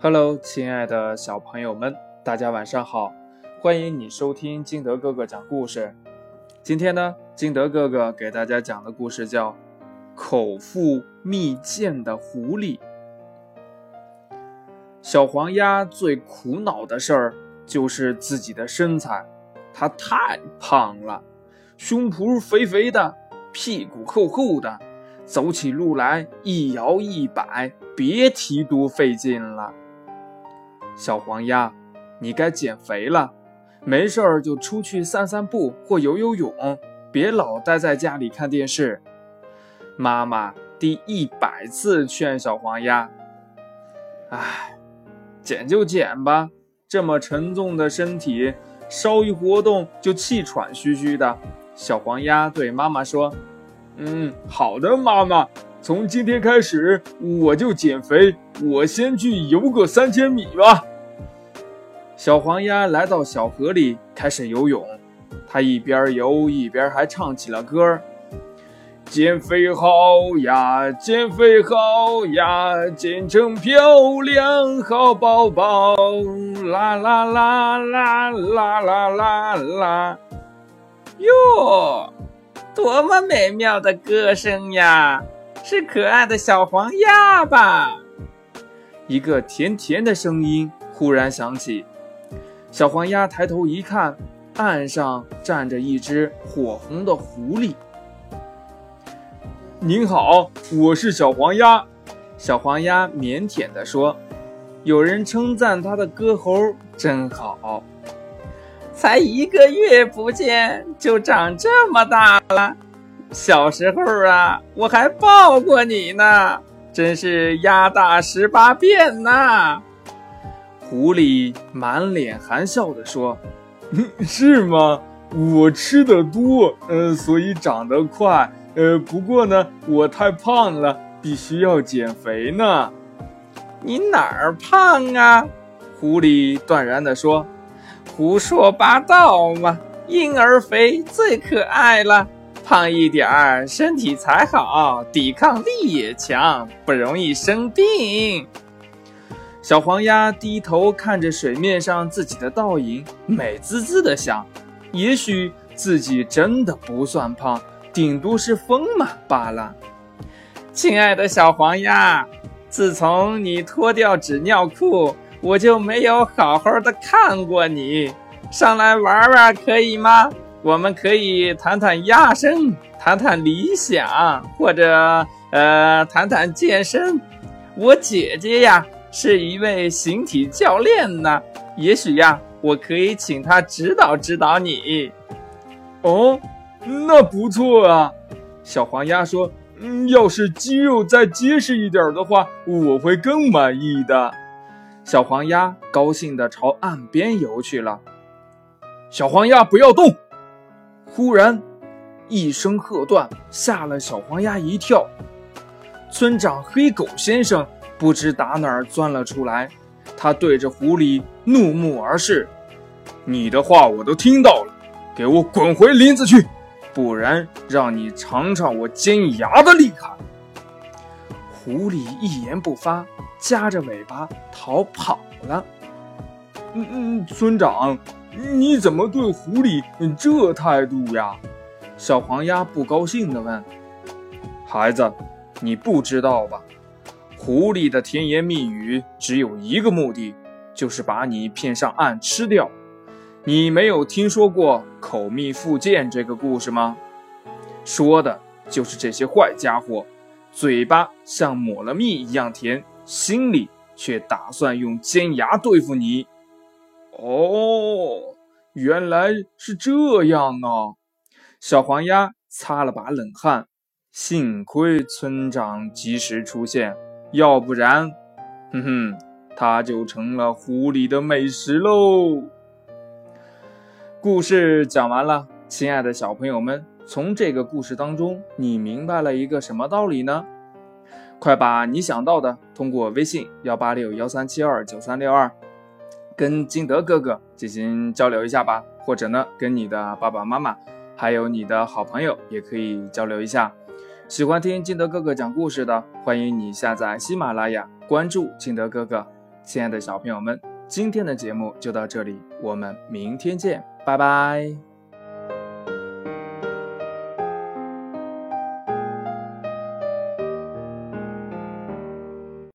Hello，亲爱的小朋友们，大家晚上好！欢迎你收听金德哥哥讲故事。今天呢，金德哥哥给大家讲的故事叫《口腹蜜饯的狐狸》。小黄鸭最苦恼的事儿就是自己的身材，它太胖了，胸脯肥肥的，屁股厚厚的，走起路来一摇一摆，别提多费劲了。小黄鸭，你该减肥了，没事儿就出去散散步或游游泳，别老待在家里看电视。妈妈第一百次劝小黄鸭：“哎，减就减吧，这么沉重的身体，稍一活动就气喘吁吁的。”小黄鸭对妈妈说：“嗯，好的，妈妈，从今天开始我就减肥，我先去游个三千米吧。”小黄鸭来到小河里，开始游泳。它一边游一边还唱起了歌儿：“减肥好呀，减肥好呀，减成漂亮好宝宝！啦啦啦啦啦啦啦啦！哟，多么美妙的歌声呀！是可爱的小黄鸭吧？”一个甜甜的声音忽然响起。小黄鸭抬头一看，岸上站着一只火红的狐狸。您好，我是小黄鸭。小黄鸭腼腆地说：“有人称赞它的歌喉真好。”才一个月不见，就长这么大了。小时候啊，我还抱过你呢，真是鸭大十八变呐！狐狸满脸含笑地说：“ 是吗？我吃的多，呃，所以长得快。呃，不过呢，我太胖了，必须要减肥呢。”你哪儿胖啊？狐狸断然地说：“胡说八道嘛！婴儿肥最可爱了，胖一点儿身体才好，抵抗力也强，不容易生病。”小黄鸭低头看着水面上自己的倒影，美滋滋的想：也许自己真的不算胖，顶多是丰满罢了。亲爱的小黄鸭，自从你脱掉纸尿裤，我就没有好好的看过你。上来玩玩可以吗？我们可以谈谈鸭生，谈谈理想，或者呃，谈谈健身。我姐姐呀。是一位形体教练呢，也许呀，我可以请他指导指导你。哦，那不错啊。小黄鸭说：“嗯，要是肌肉再结实一点的话，我会更满意的。”小黄鸭高兴地朝岸边游去了。小黄鸭不要动！忽然，一声喝断，吓了小黄鸭一跳。村长黑狗先生。不知打哪儿钻了出来，他对着狐狸怒目而视：“你的话我都听到了，给我滚回林子去，不然让你尝尝我尖牙的厉害！”狐狸一言不发，夹着尾巴逃跑了。嗯嗯，村长，你怎么对狐狸这态度呀？小黄鸭不高兴地问：“孩子，你不知道吧？”狐狸的甜言蜜语只有一个目的，就是把你骗上岸吃掉。你没有听说过“口蜜腹剑”这个故事吗？说的就是这些坏家伙，嘴巴像抹了蜜一样甜，心里却打算用尖牙对付你。哦，原来是这样啊！小黄鸭擦了把冷汗，幸亏村长及时出现。要不然，哼哼，它就成了湖里的美食喽。故事讲完了，亲爱的小朋友们，从这个故事当中，你明白了一个什么道理呢？快把你想到的通过微信幺八六幺三七二九三六二跟金德哥哥进行交流一下吧，或者呢，跟你的爸爸妈妈还有你的好朋友也可以交流一下。喜欢听金德哥哥讲故事的，欢迎你下载喜马拉雅，关注金德哥哥。亲爱的小朋友们，今天的节目就到这里，我们明天见，拜拜。